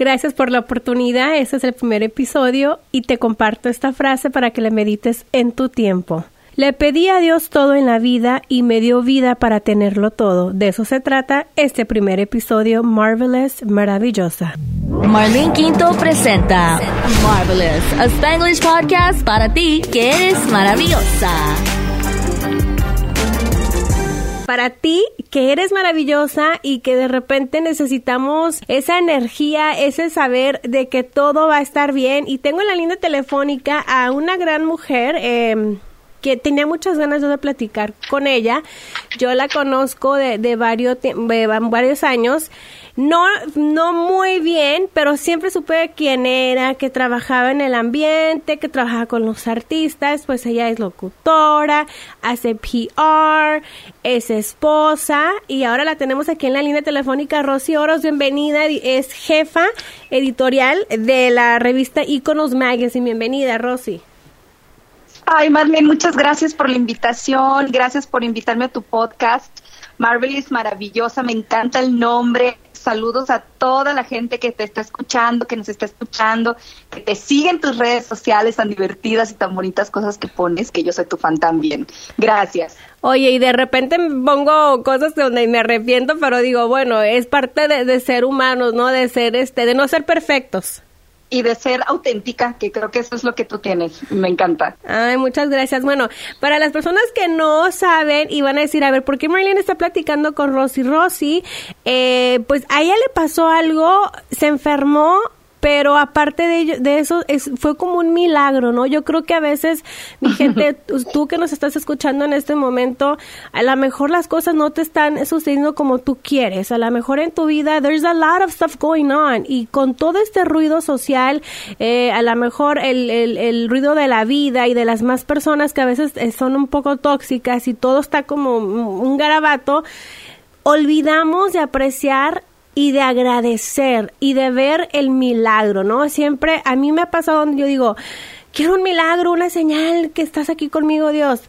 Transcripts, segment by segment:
Gracias por la oportunidad. Este es el primer episodio y te comparto esta frase para que la medites en tu tiempo. Le pedí a Dios todo en la vida y me dio vida para tenerlo todo. De eso se trata este primer episodio Marvelous, maravillosa. Marlene Quinto presenta Marvelous, a Spanglish podcast para ti que eres maravillosa para ti que eres maravillosa y que de repente necesitamos esa energía, ese saber de que todo va a estar bien. Y tengo en la línea telefónica a una gran mujer. Eh, que tenía muchas ganas de platicar con ella. Yo la conozco de, de varios, de varios años. No, no muy bien, pero siempre supe quién era, que trabajaba en el ambiente, que trabajaba con los artistas, pues ella es locutora, hace PR, es esposa y ahora la tenemos aquí en la línea telefónica. Rosy Oros, bienvenida, es jefa editorial de la revista Iconos Magazine. Bienvenida, Rosy. Ay, Marlene, muchas gracias por la invitación, gracias por invitarme a tu podcast. Marvel es maravillosa, me encanta el nombre. Saludos a toda la gente que te está escuchando, que nos está escuchando, que te sigue en tus redes sociales tan divertidas y tan bonitas cosas que pones, que yo soy tu fan también. Gracias. Oye, y de repente pongo cosas donde me arrepiento, pero digo, bueno, es parte de, de ser humanos, ¿no? De ser, este, de no ser perfectos y de ser auténtica, que creo que eso es lo que tú tienes. Me encanta. Ay, muchas gracias. Bueno, para las personas que no saben y van a decir, a ver, ¿por qué Marlene está platicando con Rosy? Rosy, eh, pues a ella le pasó algo, se enfermó pero aparte de, de eso es, fue como un milagro, ¿no? Yo creo que a veces, mi gente, tú que nos estás escuchando en este momento, a lo mejor las cosas no te están sucediendo como tú quieres, a lo mejor en tu vida there's a lot of stuff going on y con todo este ruido social, eh, a lo mejor el, el, el, ruido de la vida y de las más personas que a veces eh, son un poco tóxicas y todo está como un garabato, olvidamos de apreciar y de agradecer y de ver el milagro, ¿no? Siempre a mí me ha pasado donde yo digo, quiero un milagro, una señal que estás aquí conmigo, Dios.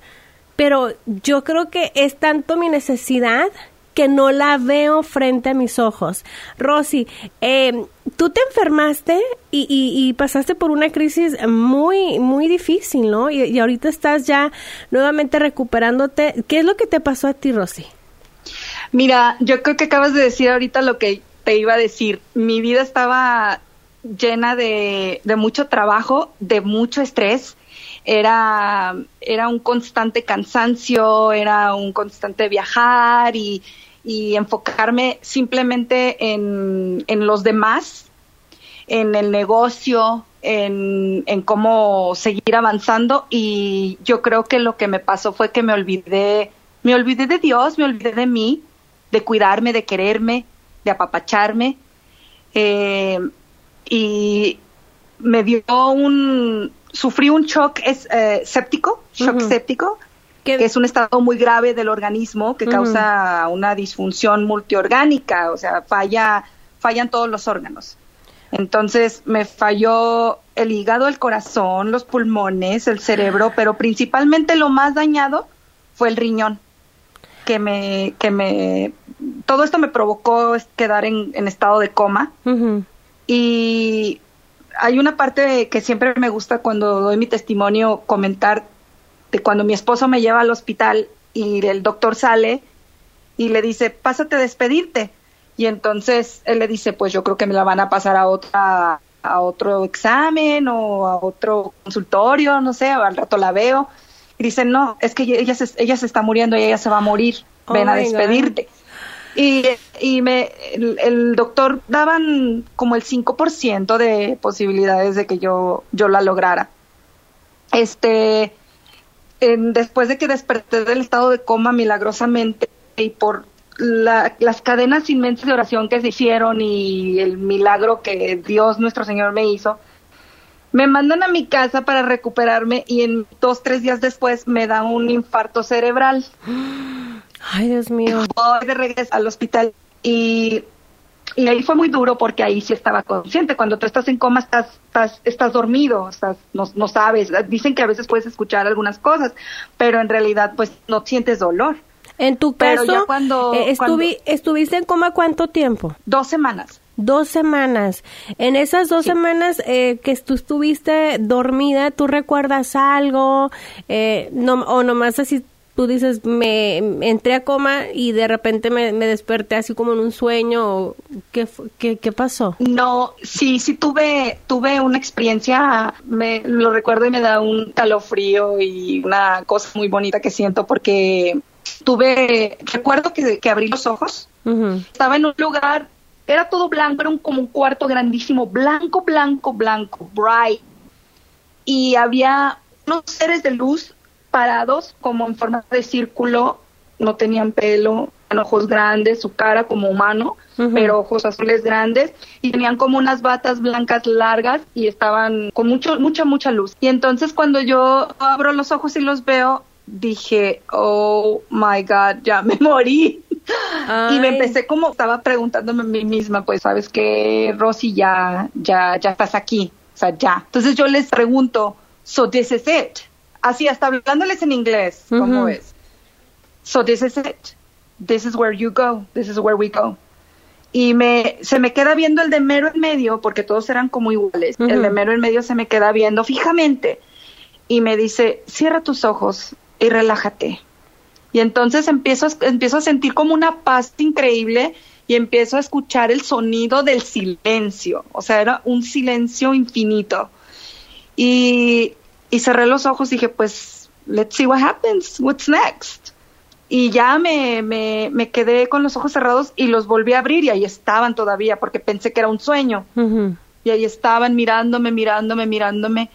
Pero yo creo que es tanto mi necesidad que no la veo frente a mis ojos. Rosy, eh, tú te enfermaste y, y, pasaste por una crisis muy, muy difícil, ¿no? Y, y ahorita estás ya nuevamente recuperándote. ¿Qué es lo que te pasó a ti, Rosy? Mira, yo creo que acabas de decir ahorita lo que te iba a decir. Mi vida estaba llena de, mucho trabajo, de mucho estrés. Era, era un constante cansancio, era un constante viajar y, enfocarme simplemente en, en, los demás, en el negocio, en, en, cómo seguir avanzando. Y yo creo que lo que me pasó fue que me olvidé, me olvidé de Dios, me olvidé de mí de cuidarme, de quererme, de apapacharme. Eh, y me dio un, sufrí un shock es, eh, séptico, shock séptico, que es un estado muy grave del organismo que causa una disfunción multiorgánica, o sea, falla, fallan todos los órganos. Entonces me falló el hígado, el corazón, los pulmones, el cerebro, pero principalmente lo más dañado fue el riñón que me, que me, todo esto me provocó quedar en, estado de coma. Y hay una parte que siempre me gusta cuando doy mi testimonio comentar de cuando mi esposo me lleva al hospital y el doctor sale y le dice, pásate a despedirte. Y entonces él le dice, pues yo creo que me la van a pasar a otra a otro examen o a otro consultorio, no sé, al rato la veo. Y dicen, no, es que ella se, ella se está muriendo y ella se va a morir, oh ven a despedirte. Y, y me, el, doctor daban como el 5% de posibilidades de que yo, yo la lograra. Este, después de que desperté del estado de coma milagrosamente y por las cadenas inmensas de oración que se hicieron y el milagro que Dios nuestro Señor me hizo, me mandan a mi casa para recuperarme y en dos, tres días después me da un infarto cerebral. Ay, Dios mío. Voy de regreso al hospital y, y ahí fue muy duro porque ahí sí estaba consciente. Cuando tú estás en coma estás, estás, estás dormido, estás, no, no sabes. Dicen que a veces puedes escuchar algunas cosas, pero en realidad pues no sientes dolor. En tu caso, cuando, eh, ¿estuviste en coma cuánto tiempo? Dos semanas Dos semanas. En esas dos semanas eh, que tú estuviste dormida, ¿tú recuerdas algo? Eh, no, o nomás así tú dices, me entré a coma y de repente me, desperté así como en un sueño. ¿Qué, qué, qué pasó? No, sí, sí tuve, tuve una experiencia, me lo recuerdo y me da un calofrío y una cosa muy bonita que siento porque tuve, recuerdo que, que abrí los ojos, estaba en un lugar, era todo blanco, era un, como un cuarto grandísimo, blanco, blanco, blanco, bright. Y había unos seres de luz parados como en forma de círculo, no tenían pelo, ojos grandes, su cara como humano, pero ojos azules grandes y tenían como unas batas blancas largas y estaban con mucho mucha mucha luz. Y entonces cuando yo abro los ojos y los veo, dije, "Oh my god, ya me morí." Y me empecé como estaba preguntándome a mí misma, pues, ¿sabes qué, Rosy? Ya ya ya estás aquí. O sea, ya. Entonces yo les pregunto, "So this is it?" así hasta hablándoles en inglés, ¿cómo es? So this is it. This is where you go. This is where we go. Y me, se me queda viendo el de mero en medio, porque todos eran como iguales. El de mero en medio se me queda viendo fijamente. Y me dice, cierra tus ojos y relájate. Y entonces empiezo, empiezo a sentir como una paz increíble y empiezo a escuchar el sonido del silencio. O sea, era un silencio infinito. Y y cerré los ojos y dije, pues, let's see what happens, what's next. Y ya me, me, me quedé con los ojos cerrados y los volví a abrir y ahí estaban todavía porque pensé que era un sueño. Y ahí estaban mirándome, mirándome, mirándome.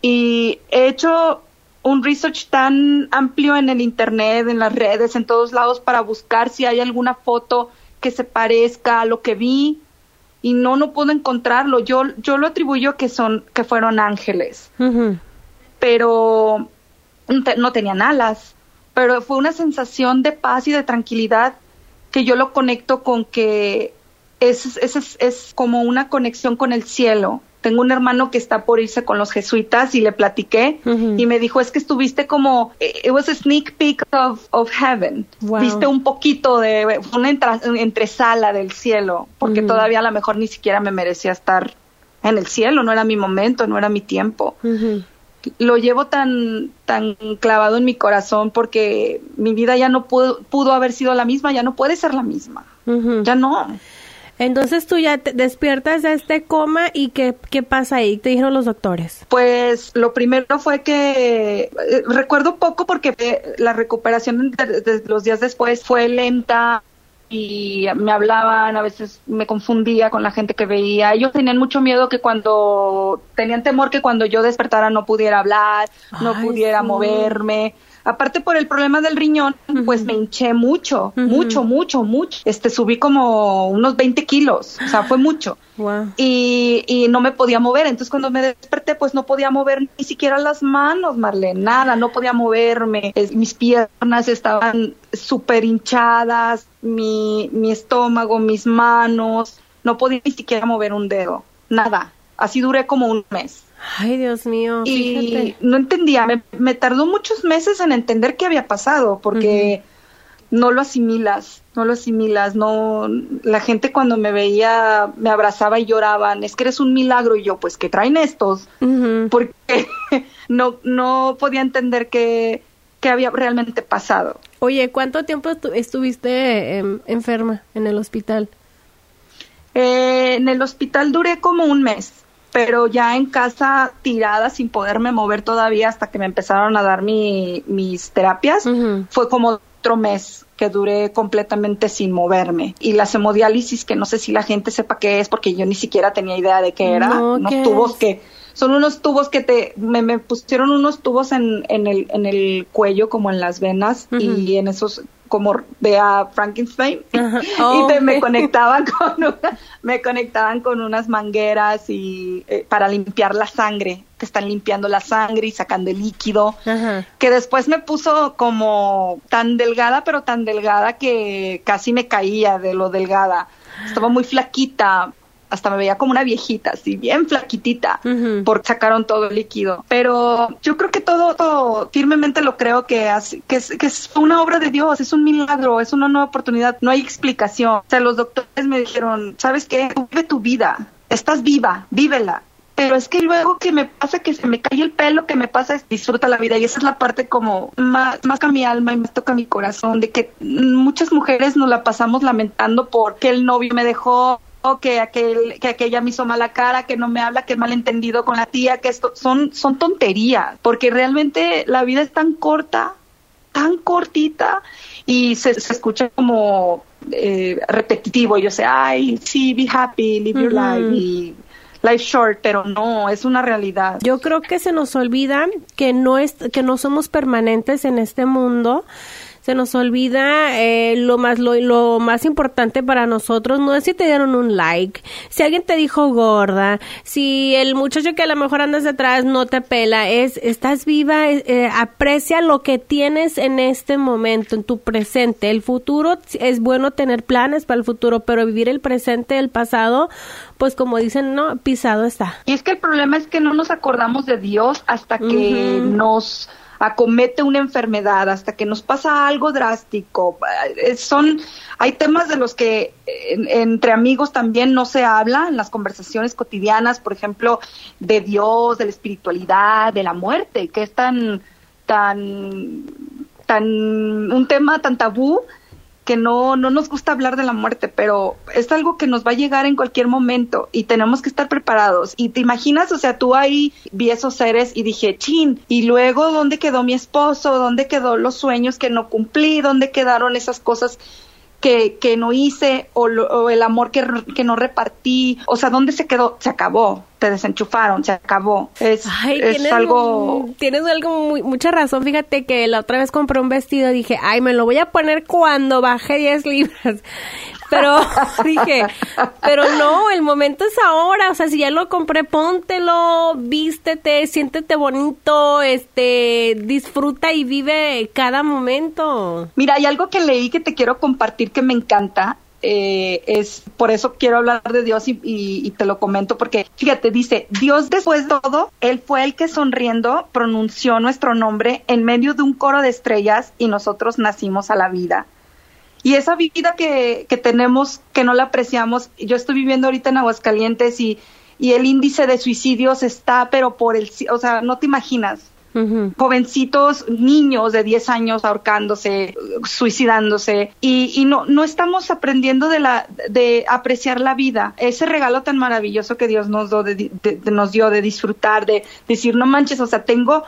Y he hecho un research tan amplio en el internet, en las redes, en todos lados para buscar si hay alguna foto que se parezca a lo que vi y no no puedo encontrarlo. Yo yo lo atribuyo que son que fueron ángeles pero no tenían alas, pero fue una sensación de paz y de tranquilidad que yo lo conecto con que es, es, es, como una conexión con el cielo. Tengo un hermano que está por irse con los jesuitas y le platiqué y me dijo, es que estuviste como, it was a sneak peek of, of heaven. Viste un poquito de, una entresala del cielo, porque todavía a lo mejor ni siquiera me merecía estar en el cielo, no era mi momento, no era mi tiempo lo llevo tan, tan clavado en mi corazón porque mi vida ya no pudo, pudo haber sido la misma, ya no puede ser la misma, ya no. Entonces tú ya te despiertas de este coma y ¿qué, qué pasa ahí? ¿Te dijeron los doctores? Pues lo primero fue que eh, recuerdo poco porque la recuperación de, los días después fue lenta, y me hablaban, a veces me confundía con la gente que veía. Ellos tenían mucho miedo que cuando, tenían temor que cuando yo despertara no pudiera hablar, no pudiera moverme. Aparte por el problema del riñón, pues me hinché mucho, mucho, mucho, mucho. Este, subí como unos 20 kilos, o sea, fue mucho. Y, y no me podía mover. Entonces cuando me desperté, pues no podía mover ni siquiera las manos, Marlene, nada, no podía moverme. mis piernas estaban súper hinchadas, mi, mi estómago, mis manos, no podía ni siquiera mover un dedo, nada. Así duré como un mes. Ay, Dios mío. Y no entendía, me, tardó muchos meses en entender qué había pasado, porque no lo asimilas, no lo asimilas, no, la gente cuando me veía me abrazaba y lloraban, es que eres un milagro, y yo, pues, que traen estos? Porque no, no podía entender qué, qué había realmente pasado. Oye, ¿cuánto tiempo estuviste em, enferma en el hospital? Eh, en el hospital duré como un mes pero ya en casa tirada sin poderme mover todavía hasta que me empezaron a dar mi, mis terapias, fue como otro mes que duré completamente sin moverme. Y la hemodiálisis, que no sé si la gente sepa qué es, porque yo ni siquiera tenía idea de qué era, unos tubos que son unos tubos que te me, me pusieron unos tubos en, en, el, en el cuello como en las venas y en esos como de a Frankenstein. Y me conectaban con me conectaban con unas mangueras y eh, para limpiar la sangre que están limpiando la sangre y sacando el líquido. Que después me puso como tan delgada pero tan delgada que casi me caía de lo delgada. Estaba muy flaquita hasta me veía como una viejita, así bien flaquitita, porque sacaron todo el líquido. Pero yo creo que todo, todo firmemente lo creo que, que, es, que es una obra de Dios, es un milagro, es una nueva oportunidad, no hay explicación. O sea, los doctores me dijeron, ¿sabes qué? Vive tu vida, estás viva, vívela pero es que luego que me pasa que se me cae el pelo, que me pasa es disfruta la vida y esa es la parte como más, más a mi alma y más toca mi corazón, de que muchas mujeres nos la pasamos lamentando porque el novio me dejó, o que aquel que aquella me hizo mala cara, que no me habla, que malentendido con la tía, que esto son son tonterías, porque realmente la vida es tan corta, tan cortita y se, escucha como eh, repetitivo. Yo sé, ay, sí, be happy, live your life y life short, pero no, es una realidad. Yo creo que se nos olvida que no es que no somos permanentes en este mundo se nos olvida eh, lo más lo, lo, más importante para nosotros no es si te dieron un like, si alguien te dijo gorda, si el muchacho que a lo mejor andas detrás no te pela, es estás viva, eh, eh, aprecia lo que tienes en este momento, en tu presente. El futuro es bueno tener planes para el futuro, pero vivir el presente, el pasado, pues como dicen, no, pisado está. Y es que el problema es que no nos acordamos de Dios hasta que nos acomete una enfermedad, hasta que nos pasa algo drástico. Eh, son, hay temas de los que entre amigos también no se habla en las conversaciones cotidianas, por ejemplo, de Dios, de la espiritualidad, de la muerte, que es tan, tan, tan, un tema tan tabú que no, no nos gusta hablar de la muerte, pero es algo que nos va a llegar en cualquier momento y tenemos que estar preparados. Y te imaginas, o sea, tú ahí vi esos seres y dije, chin, y luego, ¿dónde quedó mi esposo? ¿Dónde quedó los sueños que no cumplí? ¿Dónde quedaron esas cosas que, que no hice o, el amor que, que, no repartí, o sea, ¿dónde se quedó? Se acabó, te desenchufaron, se acabó. Es, es algo... Tienes algo muy, mucha razón, fíjate que la otra vez compré un vestido y dije, ay, me lo voy a poner cuando baje 10 libras pero dije, pero no, el momento es ahora, o sea, si ya lo compré, póntelo, vístete, siéntete bonito, este, disfruta y vive cada momento. Mira, hay algo que leí que te quiero compartir que me encanta, eh, es por eso quiero hablar de Dios y, y, te lo comento porque fíjate dice Dios después de todo él fue el que sonriendo pronunció nuestro nombre en medio de un coro de estrellas y nosotros nacimos a la vida y esa vida que, que tenemos, que no la apreciamos, yo estoy viviendo ahorita en Aguascalientes y, y el índice de suicidios está, pero por el, o sea, no te imaginas. Jovencitos, niños de 10 años ahorcándose, suicidándose. Y, y, no, no estamos aprendiendo de, la, de apreciar la vida, ese regalo tan maravilloso que Dios nos, do de, nos dio de disfrutar, de decir, no manches, o sea, tengo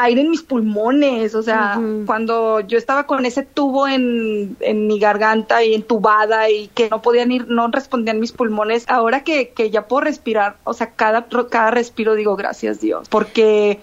aire en mis pulmones, o sea, cuando yo estaba con ese tubo en, en, mi garganta y entubada y que no podían ir, no respondían mis pulmones, ahora que, que ya puedo respirar, o sea, cada, cada respiro digo gracias Dios, porque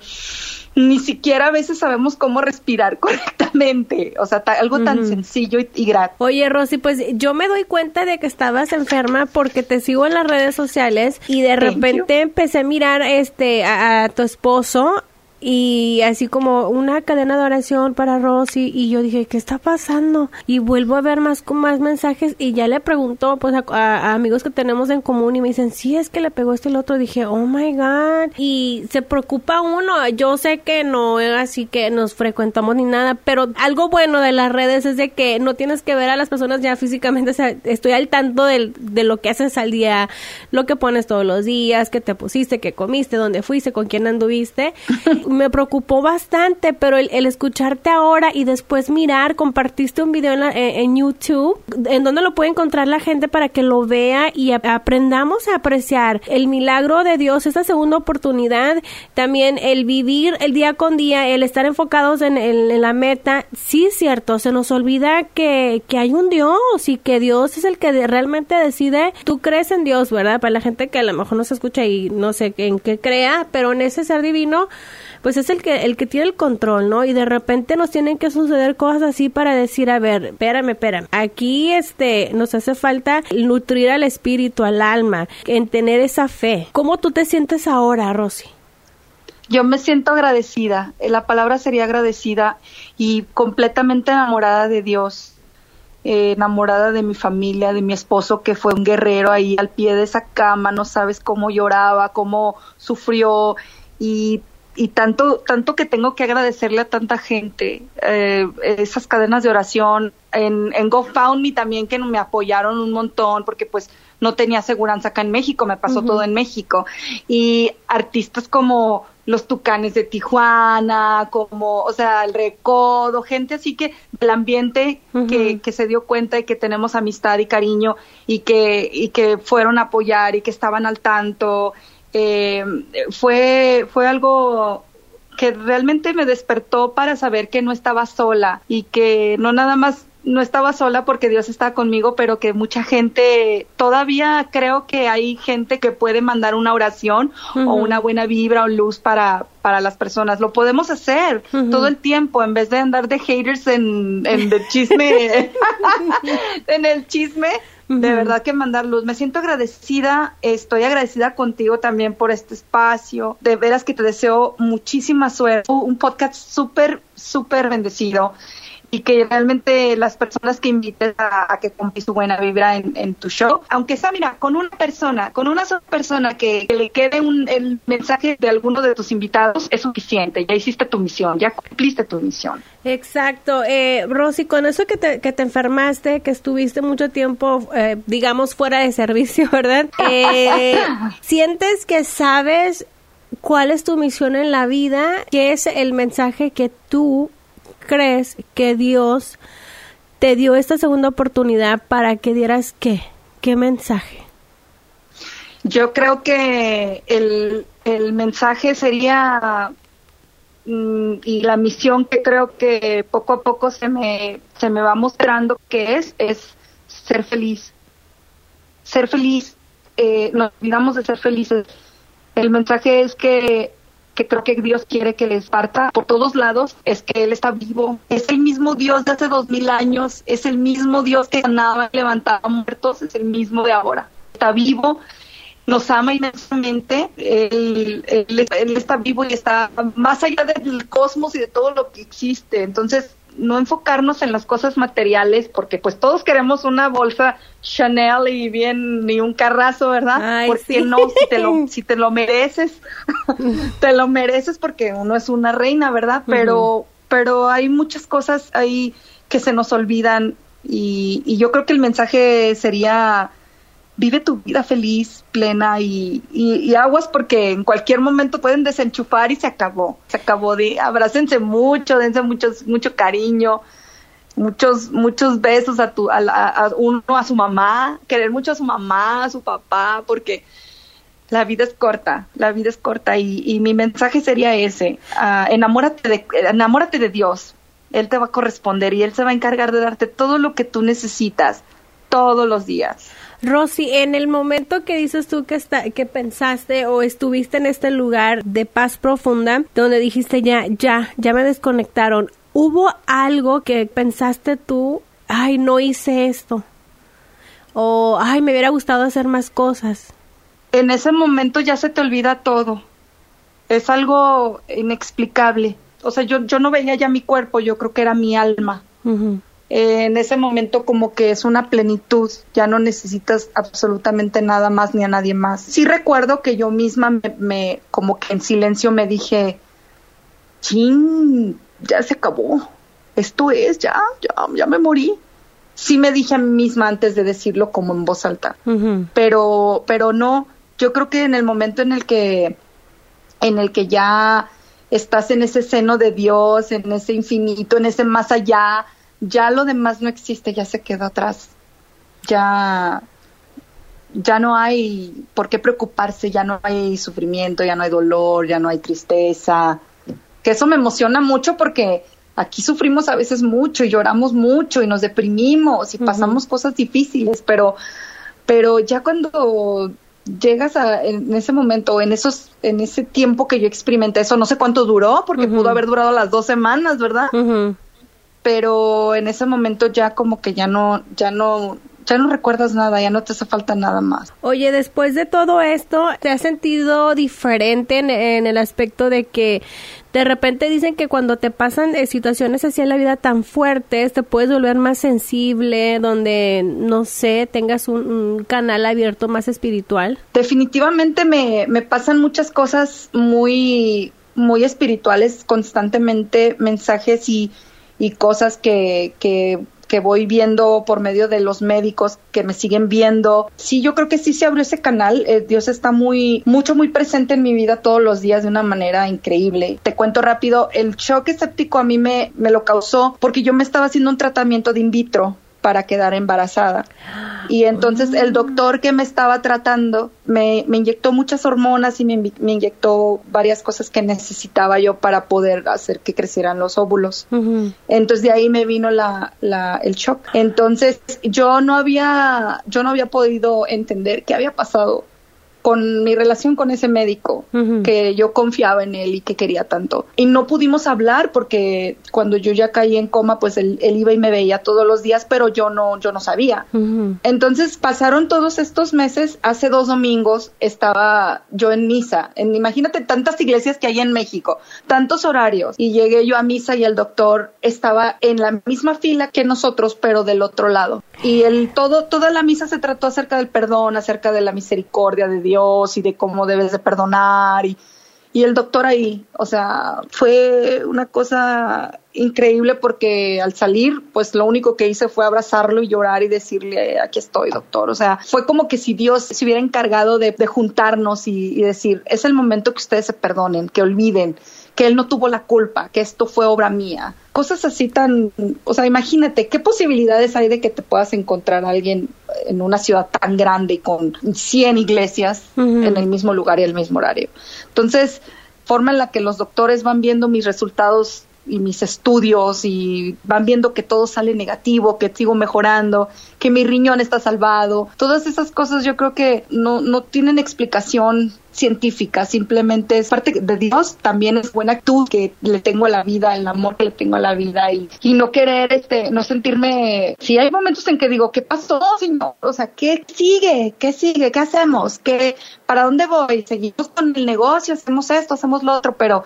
ni siquiera a veces sabemos cómo respirar correctamente, o sea, algo tan sencillo y, grato. Oye, Rosy, pues yo me doy cuenta de que estabas enferma porque te sigo en las redes sociales y de repente empecé a mirar este a tu esposo y así como una cadena de oración para Rosy y yo dije qué está pasando y vuelvo a ver más con más mensajes y ya le pregunto pues a, amigos que tenemos en común y me dicen sí es que le pegó esto y el otro dije oh my god y se preocupa uno. Yo sé que no es así que nos frecuentamos ni nada pero algo bueno de las redes es de que no tienes que ver a las personas ya físicamente estoy al tanto de, de lo que haces al día lo que pones todos los días qué te pusiste qué comiste dónde fuiste con quién anduviste me preocupó bastante, pero el, escucharte ahora y después mirar, compartiste un video en, YouTube, en donde lo puede encontrar la gente para que lo vea y aprendamos a apreciar el milagro de Dios, esa segunda oportunidad, también el vivir el día con día, el estar enfocados en, la meta. Sí, cierto, se nos olvida que, que hay un Dios y que Dios es el que realmente decide. Tú crees en Dios, ¿verdad? Para la gente que a lo mejor no se escucha y no sé en qué crea, pero en ese ser divino pues es el que, el que tiene el control, ¿no? Y de repente nos tienen que suceder cosas así para decir, a ver, espérame, espérame, aquí este, nos hace falta nutrir al espíritu, al alma, en tener esa fe. ¿Cómo tú te sientes ahora, Rosy? Yo me siento agradecida, la palabra sería agradecida y completamente enamorada de Dios. eh, enamorada de mi familia, de mi esposo que fue un guerrero ahí al pie de esa cama, no sabes cómo lloraba, cómo sufrió y, y tanto, tanto que tengo que agradecerle a tanta gente, eh, esas cadenas de oración, en, en GoFundMe también que me apoyaron un montón porque pues no tenía aseguranza acá en México, me pasó todo en México. Y artistas como los Tucanes de Tijuana, como, o sea, el Recodo, gente así que el ambiente que, que, se dio cuenta y que tenemos amistad y cariño y que, y que fueron a apoyar y que estaban al tanto. Eh, fue, fue algo que realmente me despertó para saber que no estaba sola y que no nada más no estaba sola porque Dios está conmigo, pero que mucha gente, todavía creo que hay gente que puede mandar una oración o una buena vibra o luz para, para las personas. Lo podemos hacer todo el tiempo en vez de andar de haters en, en el chisme, en el chisme. De verdad que mandar luz. Me siento agradecida, estoy agradecida contigo también por este espacio. De veras que te deseo muchísima suerte. Un podcast súper, súper bendecido y que realmente las personas que invites a, que compres su buena vibra en, tu show, aunque sea, mira, con una persona, con una sola persona que, le quede un, el mensaje de alguno de tus invitados, es suficiente, ya hiciste tu misión, ya cumpliste tu misión. Exacto. Eh, Rosy, con eso que te, que te enfermaste, que estuviste mucho tiempo, eh, digamos, fuera de servicio, ¿verdad? Eh, ¿Sientes que sabes cuál es tu misión en la vida? ¿Qué es el mensaje que tú crees que Dios te dio esta segunda oportunidad para que dieras qué? ¿Qué mensaje? Yo creo que el, el mensaje sería mm, y la misión que creo que poco a poco se me, se me va mostrando que es, es ser feliz. Ser feliz, eh, nos olvidamos de ser felices. El mensaje es que que creo que Dios quiere que les parta por todos lados es que Él está vivo. Es el mismo Dios de hace dos mil años, es el mismo Dios que sanaba y levantaba muertos, es el mismo de ahora. Está vivo, nos ama inmensamente, él, él, está vivo y está más allá del cosmos y de todo lo que existe. Entonces, no enfocarnos en las cosas materiales, porque pues todos queremos una bolsa Chanel y bien ni un carrazo, ¿verdad? porque no, si te lo, si te lo mereces, te lo mereces porque uno es una reina, ¿verdad? Pero, pero hay muchas cosas ahí que se nos olvidan y, y yo creo que el mensaje sería vive tu vida feliz, plena y, y, aguas porque en cualquier momento pueden desenchufar y se acabó. Se acabó de abrácense mucho, dense muchos, mucho cariño, muchos, muchos besos a tu, a, uno a su mamá, querer mucho a su mamá, a su papá, porque la vida es corta, la vida es corta y, y mi mensaje sería ese, uh, enamórate de, enamórate de Dios, Él te va a corresponder y Él se va a encargar de darte todo lo que tú necesitas todos los días. Rosy, en el momento que dices tú que, está, que pensaste o estuviste en este lugar de paz profunda, donde dijiste ya, ya, ya me desconectaron, ¿hubo algo que pensaste tú, ay, no hice esto? O, ay, me hubiera gustado hacer más cosas. En ese momento ya se te olvida todo. Es algo inexplicable. O sea, yo, yo no veía ya mi cuerpo, yo creo que era mi alma en ese momento como que es una plenitud, ya no necesitas absolutamente nada más ni a nadie más. Sí recuerdo que yo misma me, como que en silencio me dije, chin, ya se acabó, esto es, ya, ya, ya me morí. Sí me dije a mí misma antes de decirlo como en voz alta, pero, pero no, yo creo que en el momento en el que, en el que ya estás en ese seno de Dios, en ese infinito, en ese más allá, ya lo demás no existe, ya se quedó atrás. Ya, ya no hay por qué preocuparse, ya no hay sufrimiento, ya no hay dolor, ya no hay tristeza. Que eso me emociona mucho porque aquí sufrimos a veces mucho y lloramos mucho y nos deprimimos y pasamos cosas difíciles, pero, pero ya cuando llegas a, en ese momento, en esos, en ese tiempo que yo experimenté eso, no sé cuánto duró, porque pudo haber durado las dos semanas, ¿verdad? Pero en ese momento ya como que ya no, ya no, ya no recuerdas nada, ya no te hace falta nada más. Oye, después de todo esto, ¿te has sentido diferente en, en el aspecto de que de repente dicen que cuando te pasan eh, situaciones así en la vida tan fuertes, te puedes volver más sensible, donde, no sé, tengas un, canal abierto más espiritual? Definitivamente me, me pasan muchas cosas muy, muy espirituales constantemente, mensajes y, y cosas que, que que voy viendo por medio de los médicos que me siguen viendo. Sí, yo creo que sí se abrió ese canal. Eh, Dios está muy, mucho, muy presente en mi vida todos los días de una manera increíble. Te cuento rápido, el shock escéptico a mí me, me lo causó porque yo me estaba haciendo un tratamiento de in vitro para quedar embarazada. Y entonces el doctor que me estaba tratando me, me inyectó muchas hormonas y me, me, inyectó varias cosas que necesitaba yo para poder hacer que crecieran los óvulos. Entonces de ahí me vino la, la, el shock. Entonces yo no había, yo no había podido entender qué había pasado con mi relación con ese médico, que yo confiaba en él y que quería tanto. Y no pudimos hablar porque cuando yo ya caí en coma, pues él, iba y me veía todos los días, pero yo no, yo no sabía. Entonces pasaron todos estos meses, hace dos domingos estaba yo en misa, en, imagínate tantas iglesias que hay en México, tantos horarios, y llegué yo a misa y el doctor estaba en la misma fila que nosotros, pero del otro lado. Y el, todo, toda la misa se trató acerca del perdón, acerca de la misericordia de Dios y de cómo debes de perdonar y, y el doctor ahí, o sea, fue una cosa increíble porque al salir, pues lo único que hice fue abrazarlo y llorar y decirle, aquí estoy, doctor. O sea, fue como que si Dios se hubiera encargado de, juntarnos y, decir, es el momento que ustedes se perdonen, que olviden, que él no tuvo la culpa, que esto fue obra mía. Cosas así tan, o sea, imagínate, ¿qué posibilidades hay de que te puedas encontrar a alguien en una ciudad tan grande y con 100 iglesias en el mismo lugar y el mismo horario? Entonces, forma en la que los doctores van viendo mis resultados y mis estudios y van viendo que todo sale negativo, que sigo mejorando, que mi riñón está salvado. Todas esas cosas yo creo que no, no tienen explicación científica, simplemente es parte de Dios, también es buena actitud que le tengo a la vida, el amor que le tengo a la vida y, y no querer, este, no sentirme, si hay momentos en que digo, ¿qué pasó, Señor? O sea, ¿qué sigue? ¿Qué sigue? ¿Qué hacemos? ¿Qué, para dónde voy? ¿Seguimos con el negocio? ¿Hacemos esto? ¿Hacemos lo otro? Pero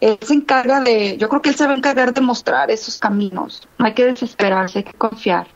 él se encarga de, yo creo que él se va a encargar de mostrar esos caminos. No hay que desesperarse, hay que confiar.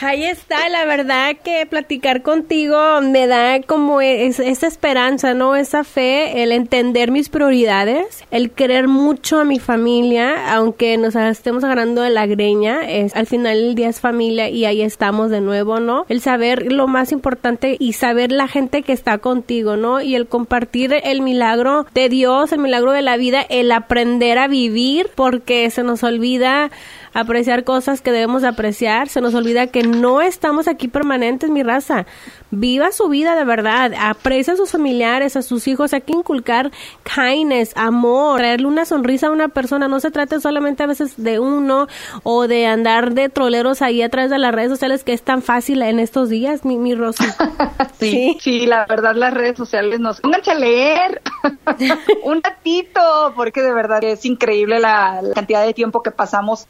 Ahí está, la verdad que platicar contigo me da como esa esperanza, ¿no? Esa fe, el entender mis prioridades, el querer mucho a mi familia, aunque nos estemos agarrando de la greña, es, al final el día es familia y ahí estamos de nuevo, ¿no? El saber lo más importante y saber la gente que está contigo, ¿no? Y el compartir el milagro de Dios, el milagro de la vida, el aprender a vivir, porque se nos olvida apreciar cosas que debemos apreciar, se nos olvida que no estamos aquí permanentes, mi raza. Viva su vida de verdad, aprecia a sus familiares, a sus hijos, hay que inculcar kindness, amor, traerle una sonrisa a una persona, no se trata solamente a veces de uno o de andar de troleros ahí a través de las redes sociales que es tan fácil en estos días, mi, mi Rosy. sí, sí, la verdad las redes sociales nos... Pónganse a leer. Un ratito, porque de verdad es increíble la, la cantidad de tiempo que pasamos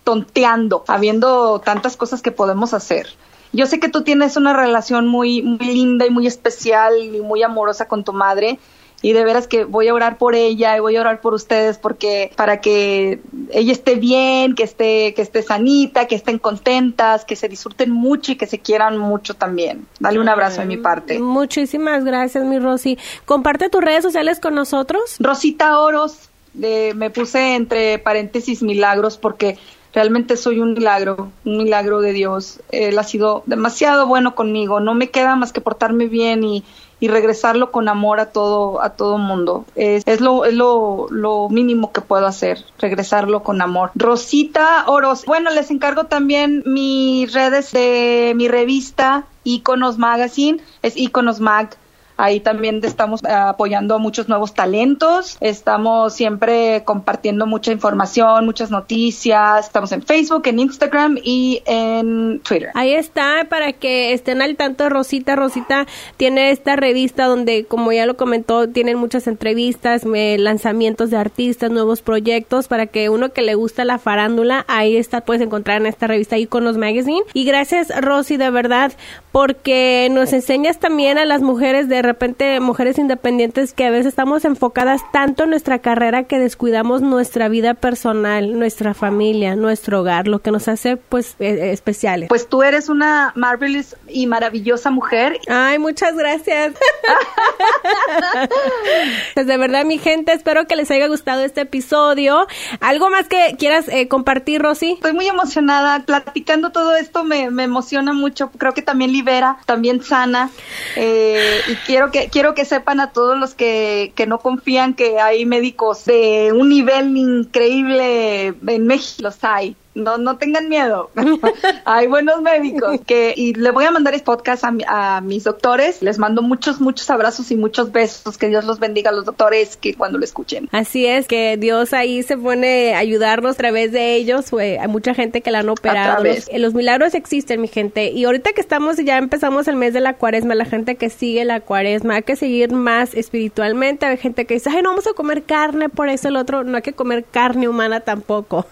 habiendo tantas cosas que podemos hacer. Yo sé que tú tienes una relación muy, muy linda y muy especial y muy amorosa con tu madre y de veras que voy a orar por ella y voy a orar por ustedes porque para que ella esté bien, que esté que esté sanita, que estén contentas, que se disfruten mucho y que se quieran mucho también. Dale un abrazo de mi parte. Muchísimas gracias, mi Rosy. Comparte tus redes sociales con nosotros. Rosita Oros, me puse entre paréntesis milagros porque realmente soy un milagro, un milagro de Dios. Él ha sido demasiado bueno conmigo. No me queda más que portarme bien y, y regresarlo con amor a todo a todo mundo. Es, es, lo, es lo, lo, mínimo que puedo hacer, regresarlo con amor. Rosita Oros. Bueno, les encargo también mis redes de mi revista Iconos Magazine, es Iconos Mag Ahí también estamos apoyando a muchos nuevos talentos. Estamos siempre compartiendo mucha información, muchas noticias. Estamos en Facebook, en Instagram y en Twitter. Ahí está para que estén al tanto. Rosita, Rosita tiene esta revista donde, como ya lo comentó, tienen muchas entrevistas, lanzamientos de artistas, nuevos proyectos para que uno que le gusta la farándula, ahí está, puedes encontrar en esta revista Iconos Magazine. Y gracias, Rosy, de verdad, porque nos enseñas también a las mujeres, de repente, mujeres independientes que a veces estamos enfocadas tanto en nuestra carrera que descuidamos nuestra vida personal, nuestra familia, nuestro hogar, lo que nos hace, pues, e, especiales. Pues tú eres una marvelous y maravillosa mujer. Ay, muchas gracias. pues de verdad, mi gente, espero que les haya gustado este episodio. ¿Algo más que quieras eh, compartir, Rosy? Estoy muy emocionada. Platicando todo esto me, me, emociona mucho. Creo que también libera, también sana. Eh, y quiero que, quiero que sepan a todos los que, que no confían que hay médicos de un nivel increíble en México. Los hay no, no tengan miedo. Hay buenos médicos que, y le voy a mandar este podcast a, mis doctores. Les mando muchos, muchos abrazos y muchos besos. Que Dios los bendiga a los doctores que cuando lo escuchen. Así es, que Dios ahí se pone a ayudarnos a través de ellos. hay mucha gente que la han operado. Los, los, milagros existen, mi gente. Y ahorita que estamos, ya empezamos el mes de la cuaresma, la gente que sigue la cuaresma, hay que seguir más espiritualmente. Hay gente que dice, ay, no vamos a comer carne, por eso el otro, no hay que comer carne humana tampoco.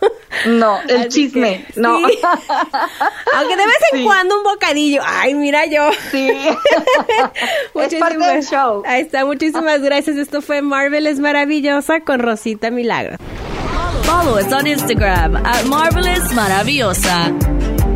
No, el chisme, no. Aunque de vez en cuando un bocadillo. Ay, mira yo. Sí. es parte del show. Ahí está, muchísimas gracias. Esto fue Marvelous Maravillosa con Rosita Milagro. Follow us on Instagram at Marvelous Maravillosa.